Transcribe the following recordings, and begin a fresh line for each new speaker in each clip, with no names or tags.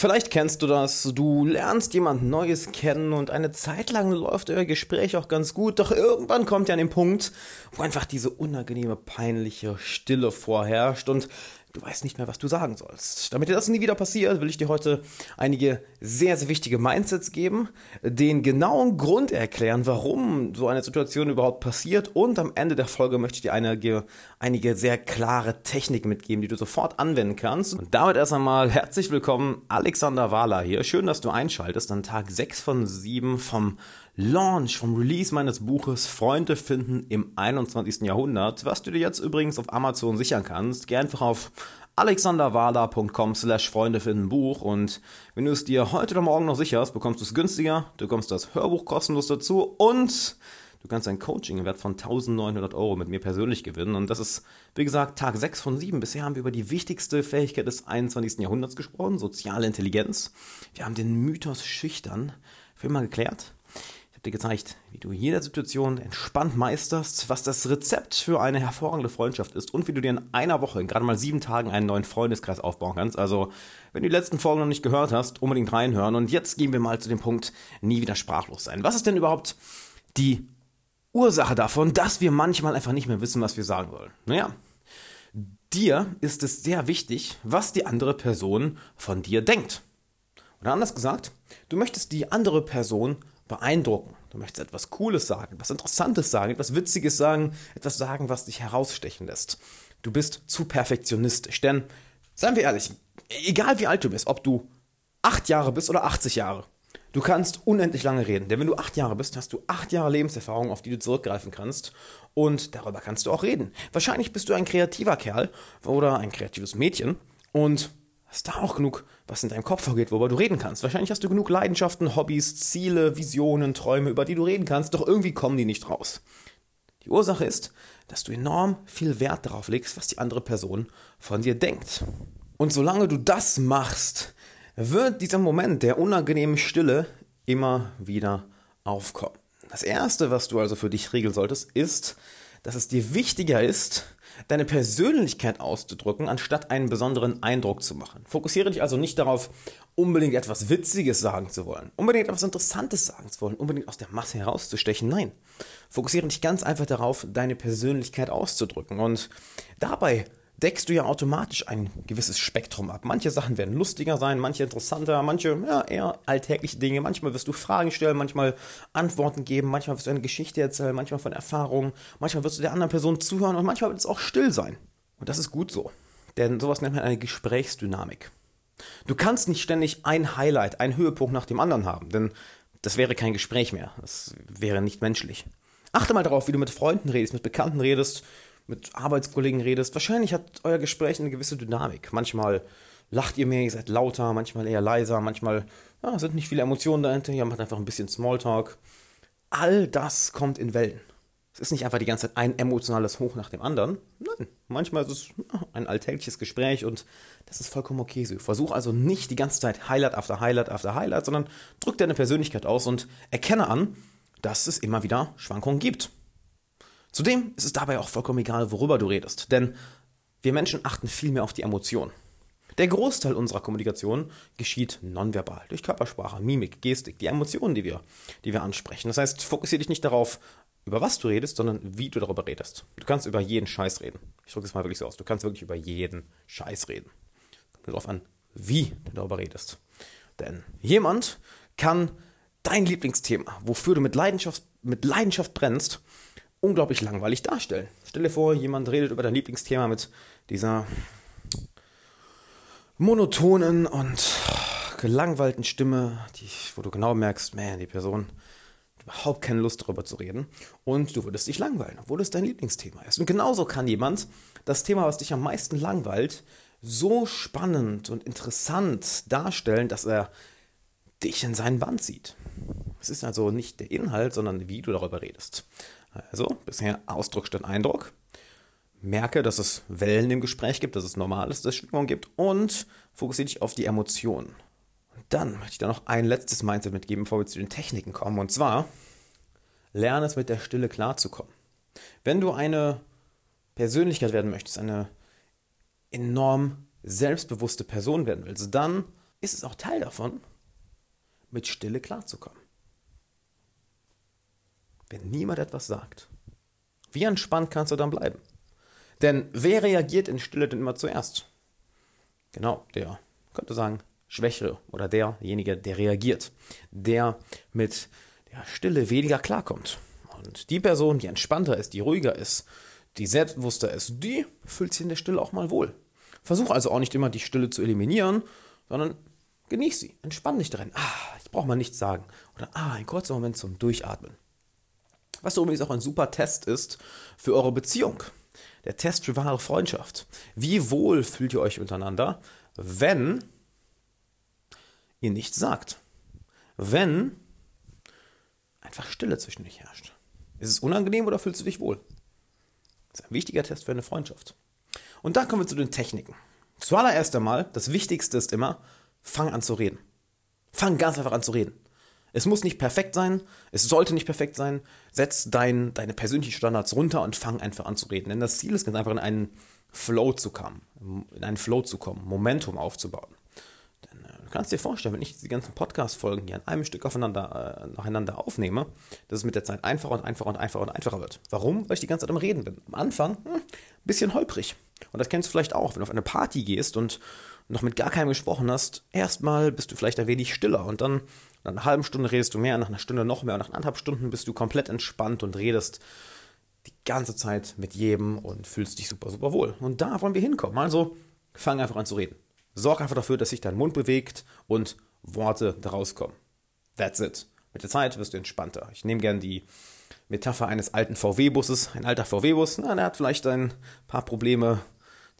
Vielleicht kennst du das, du lernst jemand Neues kennen und eine Zeit lang läuft euer Gespräch auch ganz gut, doch irgendwann kommt ihr an den Punkt, wo einfach diese unangenehme, peinliche Stille vorherrscht. Und du weißt nicht mehr, was du sagen sollst. Damit dir das nie wieder passiert, will ich dir heute einige sehr, sehr wichtige Mindsets geben, den genauen Grund erklären, warum so eine Situation überhaupt passiert und am Ende der Folge möchte ich dir einige, einige sehr klare Techniken mitgeben, die du sofort anwenden kannst. Und damit erst einmal herzlich willkommen, Alexander Wahler hier. Schön, dass du einschaltest an Tag 6 von 7 vom Launch, vom Release meines Buches Freunde finden im 21. Jahrhundert, was du dir jetzt übrigens auf Amazon sichern kannst. Geh einfach auf alexanderwala.com slash Freunde finden Buch und wenn du es dir heute oder morgen noch sicherst, bekommst du es günstiger, du bekommst das Hörbuch kostenlos dazu und du kannst ein Coaching im Wert von 1900 Euro mit mir persönlich gewinnen und das ist, wie gesagt, Tag 6 von 7. Bisher haben wir über die wichtigste Fähigkeit des 21. Jahrhunderts gesprochen, soziale Intelligenz. Wir haben den Mythos schüchtern für immer geklärt habe dir gezeigt, wie du jede Situation entspannt meisterst, was das Rezept für eine hervorragende Freundschaft ist und wie du dir in einer Woche, in gerade mal sieben Tagen, einen neuen Freundeskreis aufbauen kannst. Also, wenn du die letzten Folgen noch nicht gehört hast, unbedingt reinhören. Und jetzt gehen wir mal zu dem Punkt, nie wieder sprachlos sein. Was ist denn überhaupt die Ursache davon, dass wir manchmal einfach nicht mehr wissen, was wir sagen wollen? Naja, dir ist es sehr wichtig, was die andere Person von dir denkt. Oder anders gesagt, du möchtest die andere Person beeindrucken. Du möchtest etwas Cooles sagen, etwas Interessantes sagen, etwas Witziges sagen, etwas sagen, was dich herausstechen lässt. Du bist zu perfektionistisch. Denn, seien wir ehrlich, egal wie alt du bist, ob du acht Jahre bist oder 80 Jahre, du kannst unendlich lange reden. Denn wenn du acht Jahre bist, hast du acht Jahre Lebenserfahrung, auf die du zurückgreifen kannst. Und darüber kannst du auch reden. Wahrscheinlich bist du ein kreativer Kerl oder ein kreatives Mädchen. Und hast da auch genug, was in deinem Kopf vorgeht, worüber du reden kannst. Wahrscheinlich hast du genug Leidenschaften, Hobbys, Ziele, Visionen, Träume, über die du reden kannst, doch irgendwie kommen die nicht raus. Die Ursache ist, dass du enorm viel Wert darauf legst, was die andere Person von dir denkt. Und solange du das machst, wird dieser Moment der unangenehmen Stille immer wieder aufkommen. Das Erste, was du also für dich regeln solltest, ist, dass es dir wichtiger ist, deine Persönlichkeit auszudrücken, anstatt einen besonderen Eindruck zu machen. Fokussiere dich also nicht darauf, unbedingt etwas Witziges sagen zu wollen, unbedingt etwas Interessantes sagen zu wollen, unbedingt aus der Masse herauszustechen. Nein, fokussiere dich ganz einfach darauf, deine Persönlichkeit auszudrücken. Und dabei deckst du ja automatisch ein gewisses Spektrum ab. Manche Sachen werden lustiger sein, manche interessanter, manche ja, eher alltägliche Dinge. Manchmal wirst du Fragen stellen, manchmal Antworten geben, manchmal wirst du eine Geschichte erzählen, manchmal von Erfahrungen, manchmal wirst du der anderen Person zuhören und manchmal wird es auch still sein. Und das ist gut so, denn sowas nennt man eine Gesprächsdynamik. Du kannst nicht ständig ein Highlight, einen Höhepunkt nach dem anderen haben, denn das wäre kein Gespräch mehr. Das wäre nicht menschlich. Achte mal darauf, wie du mit Freunden redest, mit Bekannten redest mit Arbeitskollegen redest, wahrscheinlich hat euer Gespräch eine gewisse Dynamik. Manchmal lacht ihr mehr, ihr seid lauter, manchmal eher leiser, manchmal ja, sind nicht viele Emotionen dahinter, ihr macht einfach ein bisschen Smalltalk. All das kommt in Wellen. Es ist nicht einfach die ganze Zeit ein emotionales Hoch nach dem anderen. Nein, manchmal ist es ein alltägliches Gespräch und das ist vollkommen okay so. Versuch also nicht die ganze Zeit Highlight after Highlight after Highlight, sondern drück deine Persönlichkeit aus und erkenne an, dass es immer wieder Schwankungen gibt. Zudem ist es dabei auch vollkommen egal, worüber du redest, denn wir Menschen achten viel mehr auf die Emotion. Der Großteil unserer Kommunikation geschieht nonverbal, durch Körpersprache, Mimik, Gestik, die Emotionen, die wir, die wir ansprechen. Das heißt, fokussiere dich nicht darauf, über was du redest, sondern wie du darüber redest. Du kannst über jeden Scheiß reden. Ich drücke es mal wirklich so aus. Du kannst wirklich über jeden Scheiß reden. Kommt darauf an, wie du darüber redest. Denn jemand kann dein Lieblingsthema, wofür du mit Leidenschaft, mit Leidenschaft brennst, unglaublich langweilig darstellen. Stell dir vor, jemand redet über dein Lieblingsthema mit dieser monotonen und gelangweilten Stimme, die, wo du genau merkst, man, die Person hat überhaupt keine Lust darüber zu reden und du würdest dich langweilen, obwohl es dein Lieblingsthema ist. Und genauso kann jemand das Thema, was dich am meisten langweilt, so spannend und interessant darstellen, dass er dich in seinen Band zieht. Es ist also nicht der Inhalt, sondern wie du darüber redest. Also, bisher Ausdruck statt Eindruck. Merke, dass es Wellen im Gespräch gibt, dass es normal ist, dass es Schwingung gibt und fokussiere dich auf die Emotionen. Und dann möchte ich da noch ein letztes Mindset mitgeben, bevor wir zu den Techniken kommen. Und zwar, lerne es mit der Stille klarzukommen. Wenn du eine Persönlichkeit werden möchtest, eine enorm selbstbewusste Person werden willst, dann ist es auch Teil davon, mit Stille klarzukommen. Wenn niemand etwas sagt, wie entspannt kannst du dann bleiben? Denn wer reagiert in Stille denn immer zuerst? Genau, der könnte sagen, Schwächere oder derjenige, der reagiert, der mit der Stille weniger klarkommt. Und die Person, die entspannter ist, die ruhiger ist, die selbstbewusster ist, die fühlt sich in der Stille auch mal wohl. Versuch also auch nicht immer die Stille zu eliminieren, sondern genieß sie, entspann dich darin. Ah, ich brauche mal nichts sagen. Oder ah, ein kurzer Moment zum Durchatmen. Was übrigens auch ein super Test ist für eure Beziehung. Der Test für wahre Freundschaft. Wie wohl fühlt ihr euch untereinander, wenn ihr nichts sagt? Wenn einfach Stille zwischen euch herrscht. Ist es unangenehm oder fühlst du dich wohl? Das ist ein wichtiger Test für eine Freundschaft. Und dann kommen wir zu den Techniken. Zuallererst einmal, das Wichtigste ist immer, fang an zu reden. Fang ganz einfach an zu reden. Es muss nicht perfekt sein, es sollte nicht perfekt sein. Setz dein, deine persönlichen Standards runter und fang einfach an zu reden. Denn das Ziel ist ganz einfach in einen Flow zu kommen, in einen Flow zu kommen, Momentum aufzubauen. Denn äh, du kannst dir vorstellen, wenn ich die ganzen Podcast-Folgen hier an einem Stück aufeinander, äh, nacheinander aufnehme, dass es mit der Zeit einfacher und einfacher und einfacher und einfacher wird. Warum? Weil ich die ganze Zeit am Reden bin. Am Anfang hm, ein bisschen holprig. Und das kennst du vielleicht auch, wenn du auf eine Party gehst und noch mit gar keinem gesprochen hast. Erstmal bist du vielleicht ein wenig stiller und dann nach einer halben Stunde redest du mehr, nach einer Stunde noch mehr und nach anderthalb Stunden bist du komplett entspannt und redest die ganze Zeit mit jedem und fühlst dich super, super wohl. Und da wollen wir hinkommen. Also fang einfach an zu reden. Sorg einfach dafür, dass sich dein Mund bewegt und Worte daraus kommen. That's it. Mit der Zeit wirst du entspannter. Ich nehme gern die Metapher eines alten VW-Busses. Ein alter VW-Bus, der hat vielleicht ein paar Probleme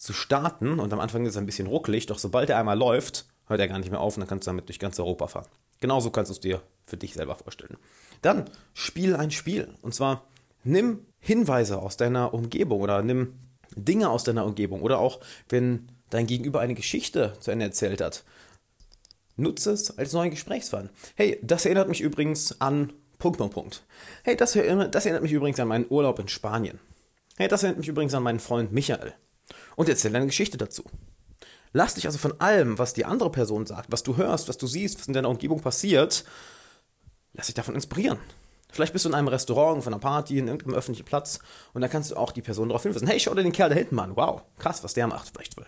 zu starten und am Anfang ist es ein bisschen ruckelig, doch sobald er einmal läuft, hört er gar nicht mehr auf und dann kannst du damit durch ganz Europa fahren. Genauso kannst du es dir für dich selber vorstellen. Dann spiel ein Spiel. Und zwar nimm Hinweise aus deiner Umgebung oder nimm Dinge aus deiner Umgebung. Oder auch, wenn dein Gegenüber eine Geschichte zu Ende erzählt hat, nutze es als neuen Gesprächsfaden. Hey, das erinnert mich übrigens an Punkt, Punkt, Punkt. Hey, das erinnert, das erinnert mich übrigens an meinen Urlaub in Spanien. Hey, das erinnert mich übrigens an meinen Freund Michael. Und erzähl eine Geschichte dazu. Lass dich also von allem, was die andere Person sagt, was du hörst, was du siehst, was in deiner Umgebung passiert, lass dich davon inspirieren. Vielleicht bist du in einem Restaurant, auf einer Party, in irgendeinem öffentlichen Platz und da kannst du auch die Person darauf hinweisen. Hey, schau dir den Kerl da hinten an. Wow, krass, was der macht. Vielleicht, weil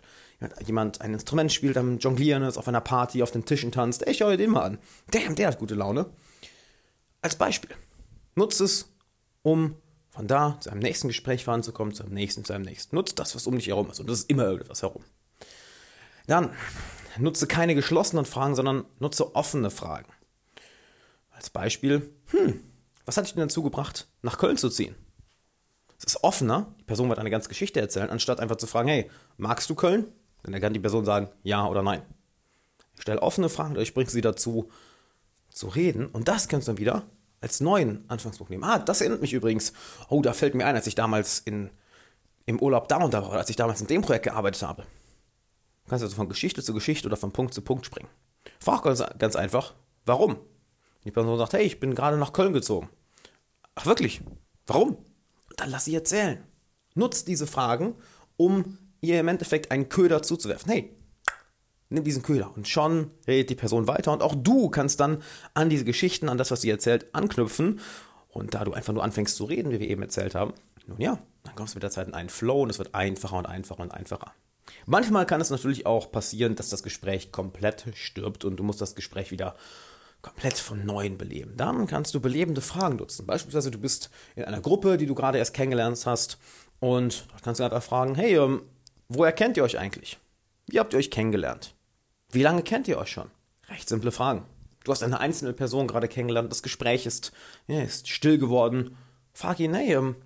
jemand ein Instrument spielt, am Jonglieren ist, auf einer Party, auf den Tischen tanzt. Hey, schau dir den mal an. Damn, der hat gute Laune. Als Beispiel. Nutze es, um von da zu einem nächsten Gespräch fahren zu kommen, zu einem nächsten, zu einem nächsten. Nutze das, was um dich herum ist. Und das ist immer irgendwas herum. Dann nutze keine geschlossenen Fragen, sondern nutze offene Fragen. Als Beispiel, hm, was hat dich denn dazu gebracht, nach Köln zu ziehen? Es ist offener, die Person wird eine ganze Geschichte erzählen, anstatt einfach zu fragen, hey, magst du Köln? Dann kann die Person sagen, ja oder nein. Ich stelle offene Fragen, ich bringe sie dazu, zu reden. Und das kannst du dann wieder als neuen Anfangspunkt nehmen. Ah, das erinnert mich übrigens. Oh, da fällt mir ein, als ich damals in, im Urlaub da und da war, als ich damals in dem Projekt gearbeitet habe. Du kannst also von Geschichte zu Geschichte oder von Punkt zu Punkt springen. Frag ganz, ganz einfach, warum? Die Person sagt, hey, ich bin gerade nach Köln gezogen. Ach wirklich? Warum? Dann lass sie erzählen. Nutzt diese Fragen, um ihr im Endeffekt einen Köder zuzuwerfen. Hey, nimm diesen Köder. Und schon redet die Person weiter. Und auch du kannst dann an diese Geschichten, an das, was sie erzählt, anknüpfen. Und da du einfach nur anfängst zu reden, wie wir eben erzählt haben, nun ja, dann kommst du mit der Zeit in einen Flow und es wird einfacher und einfacher und einfacher. Manchmal kann es natürlich auch passieren, dass das Gespräch komplett stirbt und du musst das Gespräch wieder komplett von neuem beleben. Dann kannst du belebende Fragen nutzen. Beispielsweise du bist in einer Gruppe, die du gerade erst kennengelernt hast und da kannst du einfach fragen, hey, ähm, woher kennt ihr euch eigentlich? Wie habt ihr euch kennengelernt? Wie lange kennt ihr euch schon? Recht simple Fragen. Du hast eine einzelne Person gerade kennengelernt, das Gespräch ist, ja, ist still geworden. Frag ihn, hey, ähm,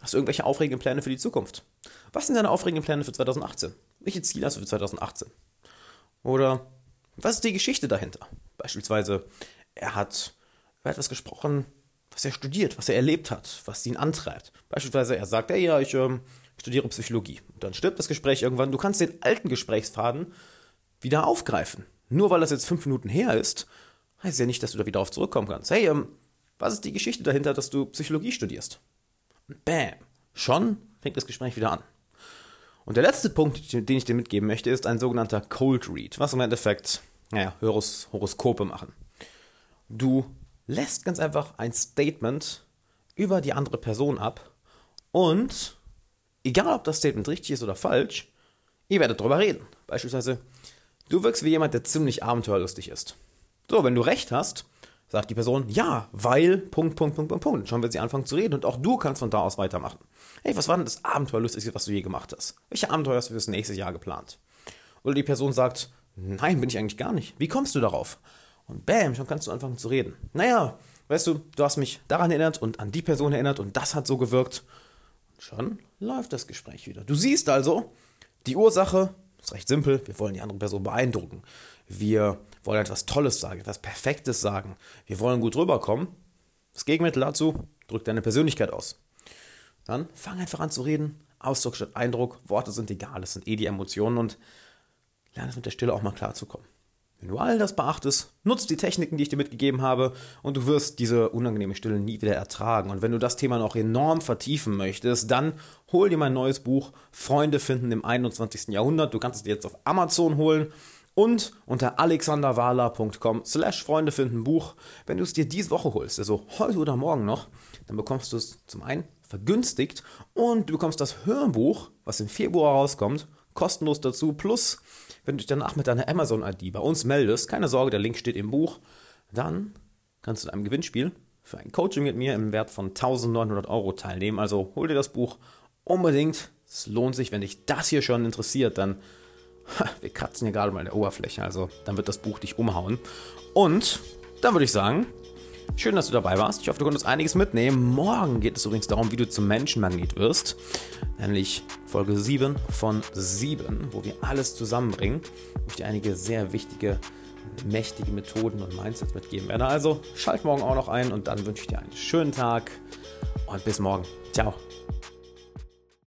hast du irgendwelche aufregenden Pläne für die Zukunft? Was sind deine aufregenden Pläne für 2018? Welche Ziele hast du für 2018? Oder was ist die Geschichte dahinter? Beispielsweise, er hat über etwas gesprochen, was er studiert, was er erlebt hat, was ihn antreibt. Beispielsweise, er sagt, hey, ja, ich ähm, studiere Psychologie. Und dann stirbt das Gespräch irgendwann. Du kannst den alten Gesprächsfaden wieder aufgreifen. Nur weil das jetzt fünf Minuten her ist, heißt ja nicht, dass du da wieder drauf zurückkommen kannst. Hey, ähm, was ist die Geschichte dahinter, dass du Psychologie studierst? Und bam, schon fängt das Gespräch wieder an. Und der letzte Punkt, den ich dir mitgeben möchte, ist ein sogenannter Cold Read, was im Endeffekt naja, Horos Horoskope machen. Du lässt ganz einfach ein Statement über die andere Person ab und egal ob das Statement richtig ist oder falsch, ihr werdet darüber reden. Beispielsweise, du wirkst wie jemand, der ziemlich abenteuerlustig ist. So, wenn du recht hast, sagt die Person, ja, weil, Punkt, Punkt, Punkt, Punkt, Punkt. Schon wird sie anfangen zu reden und auch du kannst von da aus weitermachen. Hey, was war denn das Abenteuerlustigste, was du je gemacht hast? Welche Abenteuer hast du fürs nächste Jahr geplant? Oder die Person sagt, nein, bin ich eigentlich gar nicht. Wie kommst du darauf? Und bam, schon kannst du anfangen zu reden. Naja, weißt du, du hast mich daran erinnert und an die Person erinnert und das hat so gewirkt. Und schon läuft das Gespräch wieder. Du siehst also, die Ursache ist recht simpel. Wir wollen die andere Person beeindrucken. Wir wollen etwas Tolles sagen, etwas Perfektes sagen. Wir wollen gut rüberkommen. Das Gegenmittel dazu, drück deine Persönlichkeit aus. Dann fang einfach an zu reden. Ausdruck statt Eindruck. Worte sind egal, es sind eh die Emotionen und lerne es mit der Stille auch mal klarzukommen. Wenn du all das beachtest, nutzt die Techniken, die ich dir mitgegeben habe, und du wirst diese unangenehme Stille nie wieder ertragen. Und wenn du das Thema noch enorm vertiefen möchtest, dann hol dir mein neues Buch Freunde finden im 21. Jahrhundert. Du kannst es dir jetzt auf Amazon holen und unter alexanderwala.com slash Freunde finden Buch. Wenn du es dir diese Woche holst, also heute oder morgen noch, dann bekommst du es zum einen vergünstigt und du bekommst das Hörbuch, was im Februar rauskommt, kostenlos dazu. Plus, wenn du dich danach mit deiner Amazon-ID bei uns meldest, keine Sorge, der Link steht im Buch, dann kannst du in einem Gewinnspiel für ein Coaching mit mir im Wert von 1900 Euro teilnehmen. Also hol dir das Buch unbedingt. Es lohnt sich, wenn dich das hier schon interessiert, dann wir kratzen hier gerade mal in der Oberfläche, also dann wird das Buch dich umhauen. Und dann würde ich sagen, schön, dass du dabei warst. Ich hoffe, du konntest einiges mitnehmen. Morgen geht es übrigens darum, wie du zum Menschenmagnet wirst, nämlich Folge 7 von 7, wo wir alles zusammenbringen, wo ich dir einige sehr wichtige mächtige Methoden und Mindsets mitgeben werde. Also schalt morgen auch noch ein und dann wünsche ich dir einen schönen Tag und bis morgen. Ciao.